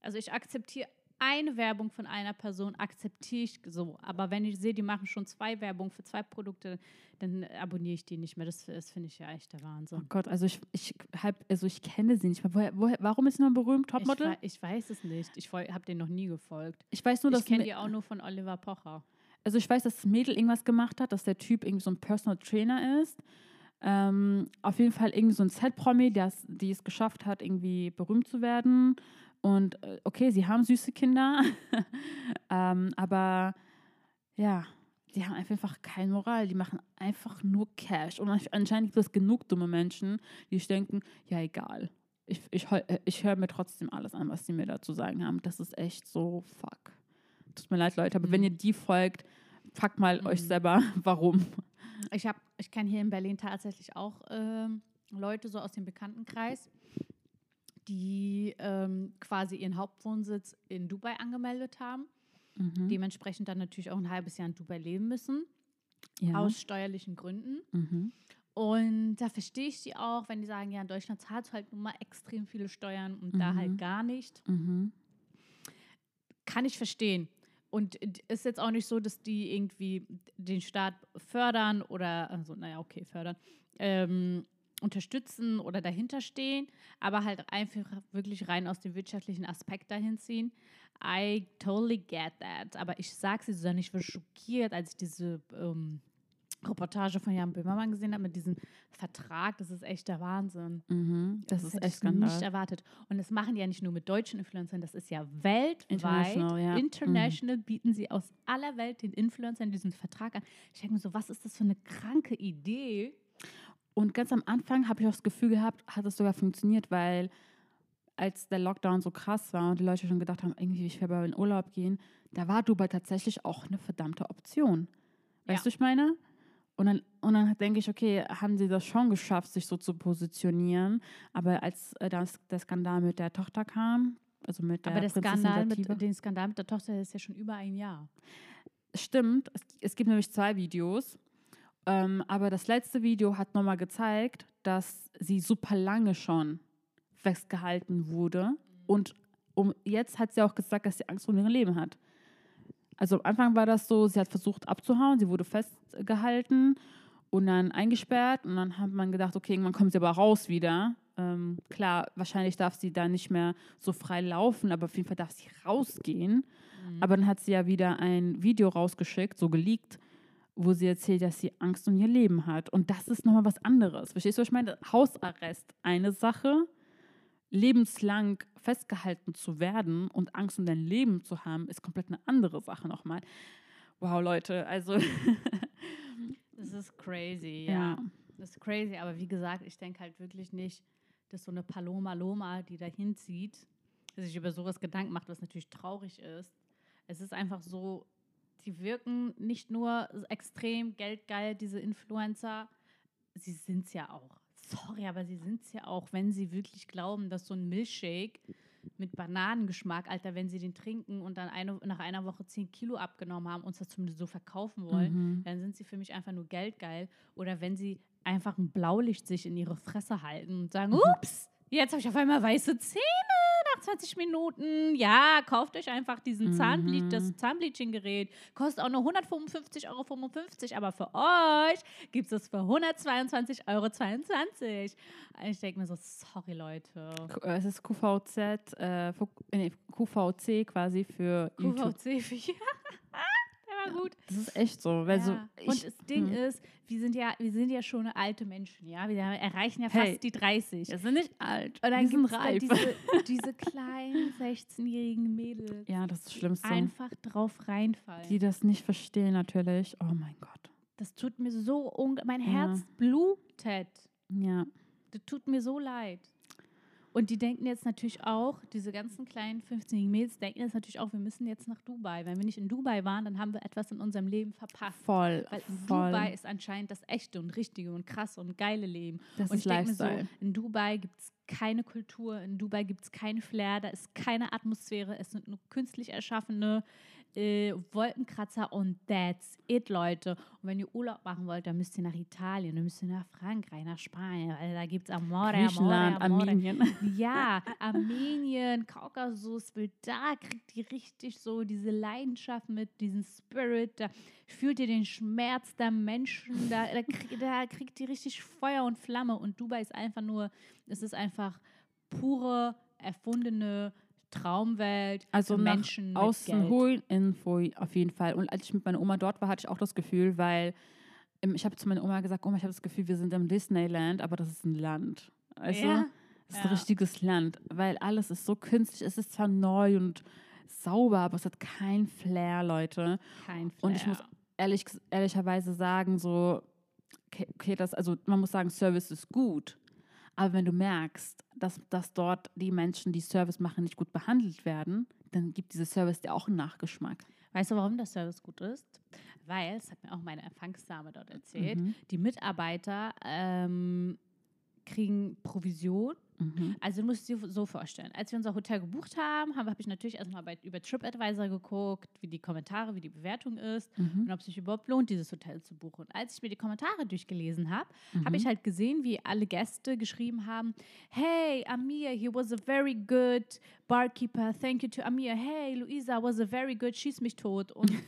Also ich akzeptiere eine Werbung von einer Person, akzeptiere ich so. Aber wenn ich sehe, die machen schon zwei Werbungen für zwei Produkte, dann abonniere ich die nicht mehr. Das, das finde ich ja echt der Oh Wahnsinn. Gott, also ich, ich, halb, also ich kenne sie nicht mehr. Woher, woher, warum ist sie noch berühmt? Ich, Topmodel? wei- ich weiß es nicht. Ich habe den noch nie gefolgt. Ich, weiß nur, dass Ich kenne die auch nur von Oliver Pocher. Also ich weiß, dass das Mädel irgendwas gemacht hat, dass der Typ irgendwie so ein Personal Trainer ist. Ähm, auf jeden Fall irgendwie so ein Z-Promi, die es geschafft hat, irgendwie berühmt zu werden. Und äh, okay, sie haben süße Kinder, ähm, aber ja, die haben einfach keine Moral. Die machen einfach nur Cash. Und ansch- anscheinend gibt es genug dumme Menschen, die denken, ja egal. Ich, ich, äh, ich höre mir trotzdem alles an, was sie mir dazu sagen haben. Das ist echt so fuck. Tut mir leid, Leute, aber wenn ihr die folgt, fragt mal euch selber, warum. Ich, hab, ich kenne hier in Berlin tatsächlich auch ähm, Leute so aus dem Bekanntenkreis, die ähm, quasi ihren Hauptwohnsitz in Dubai angemeldet haben. Mhm. Dementsprechend dann natürlich auch ein halbes Jahr in Dubai leben müssen, Ja. aus steuerlichen Gründen. Mhm. Und da verstehe ich die auch, wenn die sagen, ja, in Deutschland zahlst du halt nun mal extrem viele Steuern und da Mhm. halt gar nicht. Mhm. Kann ich verstehen. Und ist jetzt auch nicht so, dass die irgendwie den Staat fördern oder, also, naja, okay, fördern, ähm, unterstützen oder dahinter stehen, aber halt einfach wirklich rein aus dem wirtschaftlichen Aspekt dahin ziehen. I totally get that. Aber ich sag's dir, Susanne, ich war schockiert, als ich diese ähm, Reportage von Jan Böhmermann gesehen habe mit diesem Vertrag. Das ist echt der Wahnsinn. Mhm. Das, ist hätte echt ich nicht erwartet. Und das machen die ja nicht nur mit deutschen Influencern, das ist ja weltweit. International, ja. Mhm. International bieten sie aus aller Welt den Influencern diesen Vertrag an. Ich denke mir so, was ist das für eine kranke Idee? Und ganz am Anfang habe ich auch das Gefühl gehabt, hat es sogar funktioniert, weil als der Lockdown so krass war und die Leute schon gedacht haben, irgendwie, ich werde in Urlaub gehen, da war Dubai tatsächlich auch eine verdammte Option. Weißt Ja. du, ich meine? Und dann, und dann denke ich, okay, haben sie das schon geschafft, sich so zu positionieren. Aber als äh, das, der Skandal mit der Tochter kam, also mit der Aber der Prinzessin Skandal Sativa- mit, den Skandal mit der Tochter ist ja schon über ein Jahr. Stimmt, es, es gibt nämlich zwei Videos. Ähm, aber das letzte Video hat nochmal gezeigt, dass sie super lange schon festgehalten wurde. Und um, jetzt hat sie auch gesagt, dass sie Angst um ihr Leben hat. Also am Anfang war das so, sie hat versucht abzuhauen, sie wurde festgehalten und dann eingesperrt. Und dann hat man gedacht, okay, irgendwann kommt sie aber raus wieder. Ähm, klar, wahrscheinlich darf sie da nicht mehr so frei laufen, aber auf jeden Fall darf sie rausgehen. Aber dann hat sie ja wieder ein Video rausgeschickt, so geleakt, wo sie erzählt, dass sie Angst um ihr Leben hat. Und das ist nochmal was anderes. Verstehst du, was ich meine? Hausarrest, eine Sache. Lebenslang festgehalten zu werden und Angst um dein Leben zu haben, ist komplett eine andere Sache nochmal. Wow, Leute, also Das ist crazy, ja. Das ist crazy, aber wie gesagt, ich denke halt wirklich nicht, dass so eine Paloma Loma, die da hinzieht, sich über sowas Gedanken macht, was natürlich traurig ist. Es ist einfach so, die wirken nicht nur extrem geldgeil, diese Influencer, sie sind es ja auch. Sorry, aber sie sind es ja auch, wenn sie wirklich glauben, dass so ein Milchshake mit Bananengeschmack, Alter, wenn sie den trinken und dann eine, nach einer Woche 10 Kilo abgenommen haben, uns das zumindest so verkaufen wollen, Mhm. dann sind sie für mich einfach nur geldgeil. Oder wenn sie einfach ein Blaulicht sich in ihre Fresse halten und sagen, Mhm. ups, jetzt habe ich auf einmal weiße Zähne 20 Minuten. Ja, kauft euch einfach diesen Zahnble Mhm. das Zahnbleaching-Gerät. Kostet auch nur 155,55 Euro, aber für euch gibt es es für 122,22 Euro. Ich denke mir so, sorry Leute. Äh, Es ist QVZ, äh, nee, QVC quasi für YouTube. QVC für Der gut. Das ist echt so. Weil so Ja. ich, und das Ding hm. ist, wir sind ja, wir sind ja schon alte Menschen, ja. Wir erreichen ja Hey. fast die 30. wir sind nicht alt. Und dann gibt es diese, diese kleinen 16-jährigen Mädels, ja, das ist das Schlimmste. einfach drauf reinfallen. Die das nicht verstehen natürlich. Oh mein Gott. das tut mir so, unge mein Ja. Herz blutet. Ja. Das tut mir so leid. Und die denken jetzt natürlich auch, diese ganzen kleinen 15-jährigen Mädels denken jetzt natürlich auch, wir müssen jetzt nach Dubai. Wenn wir nicht in Dubai waren, dann haben wir etwas in unserem Leben verpasst. Voll. Weil voll. Dubai ist anscheinend das echte und richtige und krasse und geile Leben. das und ist ich denke mir so, in Dubai gibt es keine Kultur, in Dubai gibt es keine Flair, da ist keine Atmosphäre, es sind nur künstlich erschaffene äh, Wolkenkratzer und that's it, Leute. Und wenn ihr Urlaub machen wollt, dann müsst ihr nach Italien, dann müsst ihr nach Frankreich, nach Spanien, weil da gibt es Amore, Griechenland, Amore, Amore. Armenien. Ja, Armenien, Kaukasus, weil da kriegt ihr richtig so diese Leidenschaft mit, diesen Spirit, da fühlt ihr den Schmerz der Menschen, da, da, krieg, da kriegt ihr richtig Feuer und Flamme und Dubai ist einfach nur, es ist einfach pure, erfundene Traumwelt Also nach Menschen mit Außen holen, Info auf jeden Fall. Und als ich mit meiner Oma dort war, hatte ich auch das Gefühl, weil ähm, ich habe zu meiner Oma gesagt, Oma, ich habe das Gefühl, wir sind im Disneyland, aber das ist ein Land. Also, Ja. es ist Ja. ein richtiges Land, weil alles ist so künstlich. Es ist zwar neu und sauber, aber es hat kein Flair, Leute. Kein Und ich Flair. muss ehrlich, ehrlicherweise sagen, so, okay, okay, das, also man muss sagen, Service ist gut. Aber wenn du merkst, dass, dass dort die Menschen, die Service machen, nicht gut behandelt werden, dann gibt dieser Service dir auch einen Nachgeschmack. Weißt du, warum der Service gut ist? Weil, das hat mir auch meine Empfangsdame dort erzählt, Mhm. die Mitarbeiter ähm, kriegen Provision. Mhm. Also du musst dir so vorstellen, als wir unser Hotel gebucht haben, habe hab ich natürlich erstmal bei, über TripAdvisor geguckt, wie die Kommentare, wie die Bewertung ist Mhm. und ob es sich überhaupt lohnt, dieses Hotel zu buchen. Und als ich mir die Kommentare durchgelesen habe, Mhm. habe ich halt gesehen, wie alle Gäste geschrieben haben, hey, Amir, he was a very good barkeeper, thank you to Amir. Hey, Luisa was a very good, schieß mich tot. Und,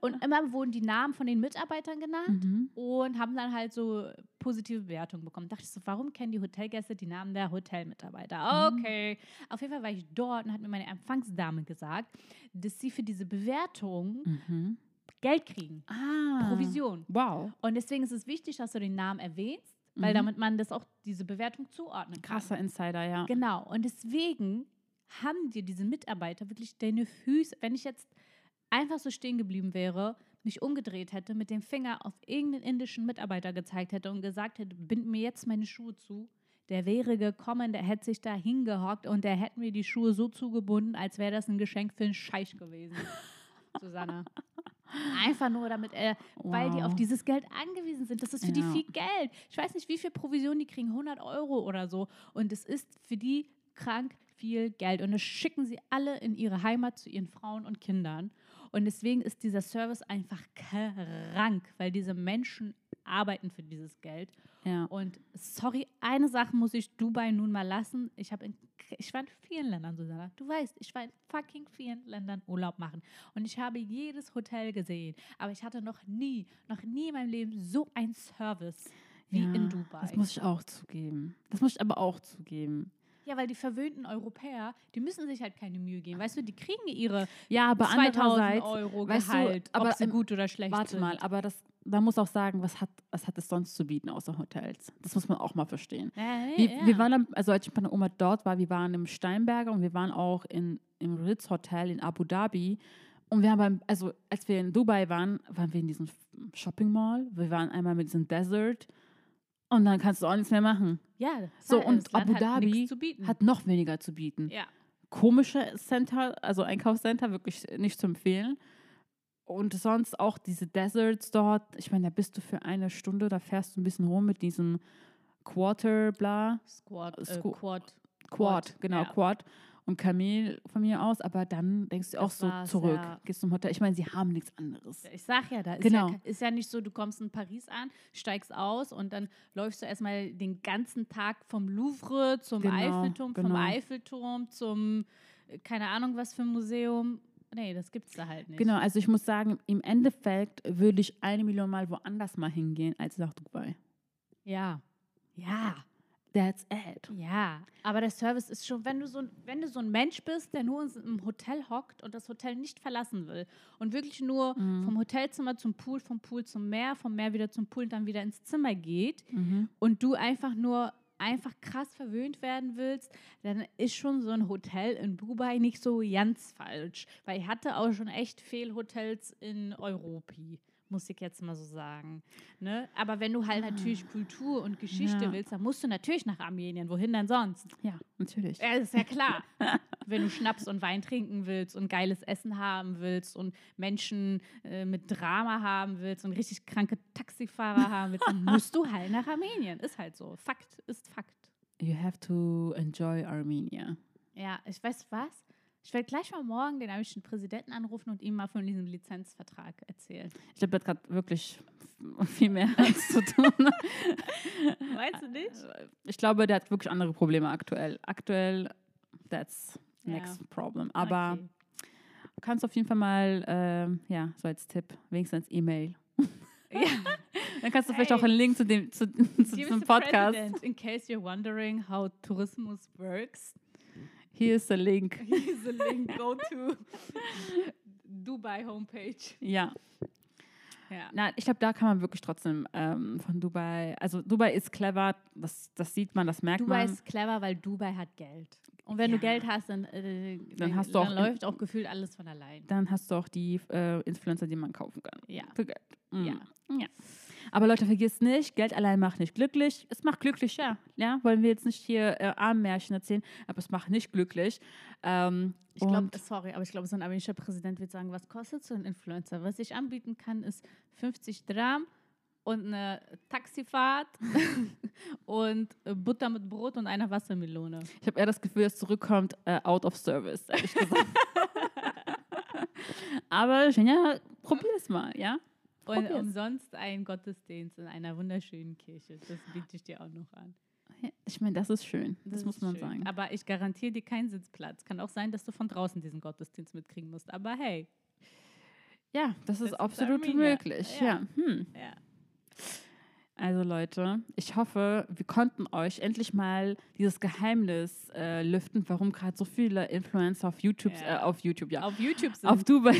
und immer wurden die Namen von den Mitarbeitern genannt Mhm. und haben dann halt so positive Bewertungen bekommen. Dachte ich so, warum kennen die Hotelgäste die Namen der Hotelmitarbeiter? Mhm. Okay. Auf jeden Fall war ich dort und hat mir meine Empfangsdame gesagt, dass sie für diese Bewertung Mhm. Geld kriegen. Ah. Provision. Wow. Und deswegen ist es wichtig, dass du den Namen erwähnst, weil Mhm. damit man das auch diese Bewertung zuordnen kann. Krasser Insider, ja. Genau. Und deswegen haben dir diese Mitarbeiter wirklich deine Füße, wenn ich jetzt einfach so stehen geblieben wäre, mich umgedreht hätte, mit dem Finger auf irgendeinen indischen Mitarbeiter gezeigt hätte und gesagt hätte, bind mir jetzt meine Schuhe zu, der wäre gekommen, der hätte sich da hingehockt und der hätte mir die Schuhe so zugebunden, als wäre das ein Geschenk für einen Scheich gewesen. Susanna. Einfach nur, damit er, weil die Wow. auf dieses Geld angewiesen sind. Das ist für die Ja. viel Geld. Ich weiß nicht, wie viel Provision die kriegen, 100 Euro oder so. Und es ist für die krank viel Geld. Und das schicken sie alle in ihre Heimat zu ihren Frauen und Kindern. Und deswegen ist dieser Service einfach krank, weil diese Menschen arbeiten für dieses Geld. Ja. Und sorry, eine Sache muss ich Dubai nun mal lassen. Ich, hab in, ich war in vielen Ländern, Susanna. Du weißt, ich war in fucking vielen Ländern Urlaub machen. Und ich habe jedes Hotel gesehen. Aber ich hatte noch nie, noch nie in meinem Leben so einen Service wie ja, in Dubai. Das muss ich auch zugeben. Das muss ich aber auch zugeben. Ja, weil die verwöhnten Europäer, die müssen sich halt keine Mühe geben. Weißt du, die kriegen ihre Ja, aber 2000 andererseits, Euro weißt du, Gehalt, aber ob sie im- gut oder schlecht warte sind. mal, aber das, da muss auch sagen, was hat, was hat es sonst zu bieten außer Hotels? Das muss man auch mal verstehen. Ja, Wir, ja. wir waren, also als ich bei meiner Oma dort war, wir waren im Steinberger und wir waren auch in, im Ritz Hotel in Abu Dhabi. Und wir haben, beim, also als wir in Dubai waren, waren wir in diesem Shopping Mall. Wir waren einmal mit diesem Desert. Und dann kannst du auch nichts mehr machen. Ja, So, und Abu hat Dhabi bieten. Hat noch weniger zu bieten. ja. Komische Center, also Einkaufscenter, wirklich nicht zu empfehlen. Und sonst auch diese Deserts dort. Ich meine, da bist du für eine Stunde, da fährst du ein bisschen rum mit diesem Quarter, bla. Squad, äh, Squ- Quad. Quad, Quad, genau, ja. Quad und Kamel von mir aus, aber dann denkst du auch Das so zurück, ja. gehst zum Hotel. Ich meine, sie haben nichts anderes. Ich sag ja, da ist, Genau. ja, ist ja nicht so, du kommst in Paris an, steigst aus und dann läufst du erstmal den ganzen Tag vom Louvre zum Genau, Eiffelturm, vom genau. Eiffelturm zum, äh, keine Ahnung was für ein Museum. Nee, das gibt's da halt nicht. Genau, also ich muss sagen, im Endeffekt würde ich eine Million Mal woanders mal hingehen, als nach Dubai. Ja. Ja. That's it. Ja, aber der Service ist schon, wenn du so, ein- wenn du so ein Mensch bist, der nur in- im Hotel hockt und das Hotel nicht verlassen will und wirklich nur Mhm. vom Hotelzimmer zum Pool, vom Pool zum Meer, vom Meer wieder zum Pool und dann wieder ins Zimmer geht Mhm. und du einfach nur einfach krass verwöhnt werden willst, dann ist schon so ein Hotel in Dubai nicht so ganz falsch. Weil ich hatte auch schon echt Fehlhotels in Europa, muss ich jetzt mal so sagen. Ne? Aber wenn du halt natürlich Kultur und Geschichte Ja. willst, dann musst du natürlich nach Armenien. Wohin denn sonst? Ja, natürlich. Ja, ist ja klar. wenn du Schnaps und Wein trinken willst und geiles Essen haben willst und Menschen äh, mit Drama haben willst und richtig kranke Taxifahrer haben willst, dann musst du halt nach Armenien. Ist halt so. Fakt ist Fakt. You have to enjoy Armenia. Ja, ich weiß was. Ich werde gleich mal morgen den amischen Präsidenten anrufen und ihm mal von diesem Lizenzvertrag erzählen. Ich glaube, der hat gerade wirklich viel mehr als zu tun. Weißt du nicht? Ich glaube, der hat wirklich andere Probleme aktuell. Aktuell, that's Ja. next problem. Aber Okay. du kannst auf jeden Fall mal, ähm, ja, so als Tipp, wenigstens E-Mail. Ja. Dann kannst du vielleicht Hey. auch einen Link zu dem zu, zu diesem. Podcast. President, in case you're wondering how tourismus works, Hier ist der Link. here's a link. Go to Dubai homepage. Ja. Ja. Na, ich glaube, da kann man wirklich trotzdem ähm, von Dubai, also Dubai ist clever, das, das sieht man, das merkt Dubai man. ist clever, weil Dubai hat Geld. Und wenn Ja. du Geld hast, dann, äh, Dann hast du auch dann in- läuft auch gefühlt alles von allein. Dann hast du auch die äh, Influencer, die man kaufen kann. Ja. Für Geld. Mhm. Ja. ja. Aber Leute, vergiss nicht, Geld allein macht nicht glücklich. Es macht glücklich, ja. Ja, wollen wir jetzt nicht hier äh, Armmärchen erzählen, aber es macht nicht glücklich. Ähm, Ich glaube, sorry, aber ich glaube, so ein armenischer Präsident wird sagen, was kostet so ein Influencer? Was ich anbieten kann, ist 50 Gramm und eine Taxifahrt und äh, Butter mit Brot und einer Wassermelone. Ich habe eher das Gefühl, dass zurückkommt äh, out of service, ehrlich gesagt. Aber ja, probier es mal, ja? Und umsonst ein Gottesdienst in einer wunderschönen Kirche. Das biete ich dir auch noch an. Ich meine, das ist schön. Das, muss ist man schön. sagen. Aber ich garantiere dir keinen Sitzplatz. Kann auch sein, dass du von draußen diesen Gottesdienst mitkriegen musst. Aber hey, Ja, das ist ist absolut Armenier. möglich. Ja. Ja. Hm. ja. Also Leute, ich hoffe, wir konnten euch endlich mal dieses Geheimnis äh, lüften, warum gerade so viele Influencer auf YouTube, Ja. äh, auf YouTube, ja, Auf YouTube sind auf Dubai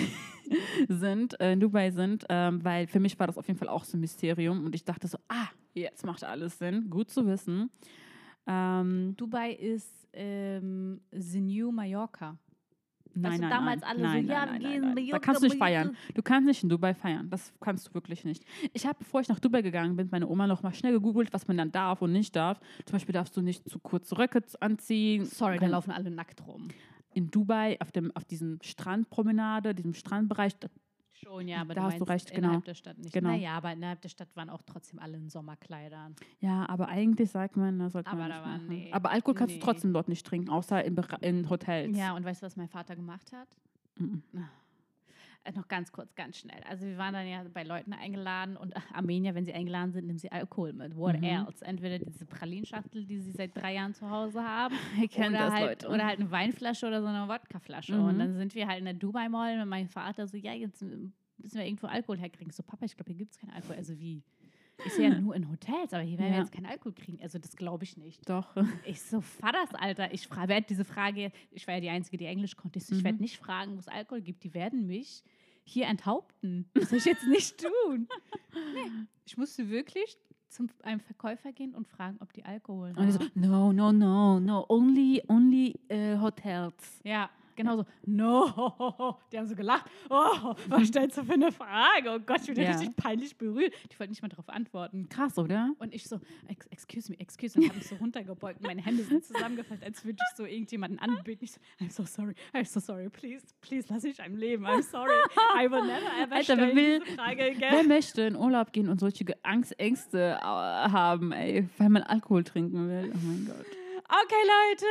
sind, äh, in Dubai sind, ähm, weil für mich war das auf jeden Fall auch so ein Mysterium und ich dachte so, ah, jetzt macht alles Sinn, gut zu wissen. Ähm, Dubai ist ähm, the new Mallorca. Nein, du, nein, damals nein, alle nein, so, ja, nein, gehen nein, nein. Da kannst du nicht feiern. Du kannst nicht in Dubai feiern. Das kannst du wirklich nicht. Ich habe, bevor ich nach Dubai gegangen bin, meine Oma noch mal schnell gegoogelt, was man dann darf und nicht darf. Zum Beispiel darfst du nicht zu kurze Röcke anziehen. Sorry, da laufen alle nackt rum. in Dubai auf dem auf diesem Strandpromenade, diesem Strandbereich. Da, Schon, ja, aber Da du hast du recht, genau. innerhalb der Stadt nicht. Genau. Naja, aber innerhalb der Stadt waren auch trotzdem alle in Sommerkleidern. ja, aber eigentlich sagt man, da sollte Aber man da nicht war- machen. nee. Aber Alkohol kannst Nee. du trotzdem dort nicht trinken, außer in, in Hotels. Ja, und weißt du, was mein Vater gemacht hat? Mhm. Noch ganz kurz, ganz schnell. Also wir waren dann ja bei Leuten eingeladen und Armenier, wenn sie eingeladen sind, nehmen sie Alkohol mit. What Mhm. else? Entweder diese Pralinschachtel, die sie seit drei Jahren zu Hause haben, Ich kenn oder, das, halt, oder halt eine Weinflasche oder so eine Wodkaflasche. Mhm. Und dann sind wir halt in der Dubai Mall mit meinem Vater so, ja, jetzt müssen wir irgendwo Alkohol herkriegen. So, Papa, ich glaube, hier gibt es keinen Alkohol. Also wie? Sehe ja nur in Hotels, aber hier werden wir Ja. jetzt keinen Alkohol kriegen. Also das glaube ich nicht. Doch. Ich so, Vaters, Alter, ich werde diese Frage, ich war ja die Einzige, die Englisch konnte, ich, so, ich Mhm. werde nicht fragen, wo es Alkohol gibt. Die werden mich hier enthaupten. Das soll ich jetzt nicht tun. Nee, ich musste wirklich zu einem Verkäufer gehen und fragen, ob die Alkohol Und ich so, haben. no, no, no, no, only, only äh, Hotels. Ja, genau so. No, die haben so gelacht. Oh, was stellst du für eine Frage? Oh Gott, ich bin Ja. richtig peinlich berührt. Die wollten nicht mal darauf antworten. Krass, oder? Und ich so, ex excuse me, excuse me, habe mich so runtergebeugt. Meine Hände sind zusammengefallen, als würde ich so irgendjemanden anbeten. Ich so, I'm so sorry, I'm so sorry, please, please, lass mich einem leben. I'm sorry, I will never ever Alter, wer will- Frage Wer again. möchte in Urlaub gehen und solche Angst, Ängste äh, haben, ey, weil man Alkohol trinken will? Oh mein Gott. Okay, Leute,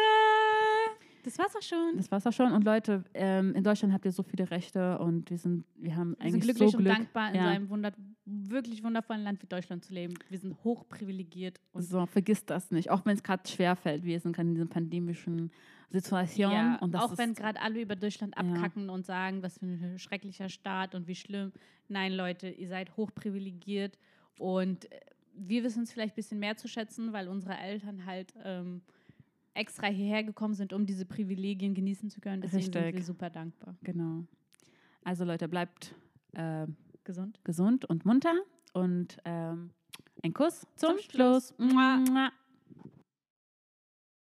das war's auch schon. Das war's auch schon. Und Leute, ähm, in Deutschland habt ihr so viele Rechte und wir sind, wir haben Wir sind eigentlich glücklich so und Glück. dankbar, in Ja. so einem wunder wirklich wundervollen Land wie Deutschland zu leben. Wir sind hochprivilegiert und So, vergiss das nicht. Auch wenn es gerade schwer fällt, wir sind gerade in dieser pandemischen Situation. Ja, und auch wenn gerade alle über Deutschland Ja. abkacken und sagen, was für ein schrecklicher Staat und wie schlimm. Nein, Leute, ihr seid hochprivilegiert und äh, wir wissen es vielleicht ein bisschen mehr zu schätzen, weil unsere Eltern halt ähm, extra hierher gekommen sind, um diese Privilegien genießen zu können. Deswegen sind Richtig. wir super dankbar. Genau. Also Leute, bleibt äh, Gesund. gesund und munter und ähm, ein Kuss zum, Zum Schluss. Schluss.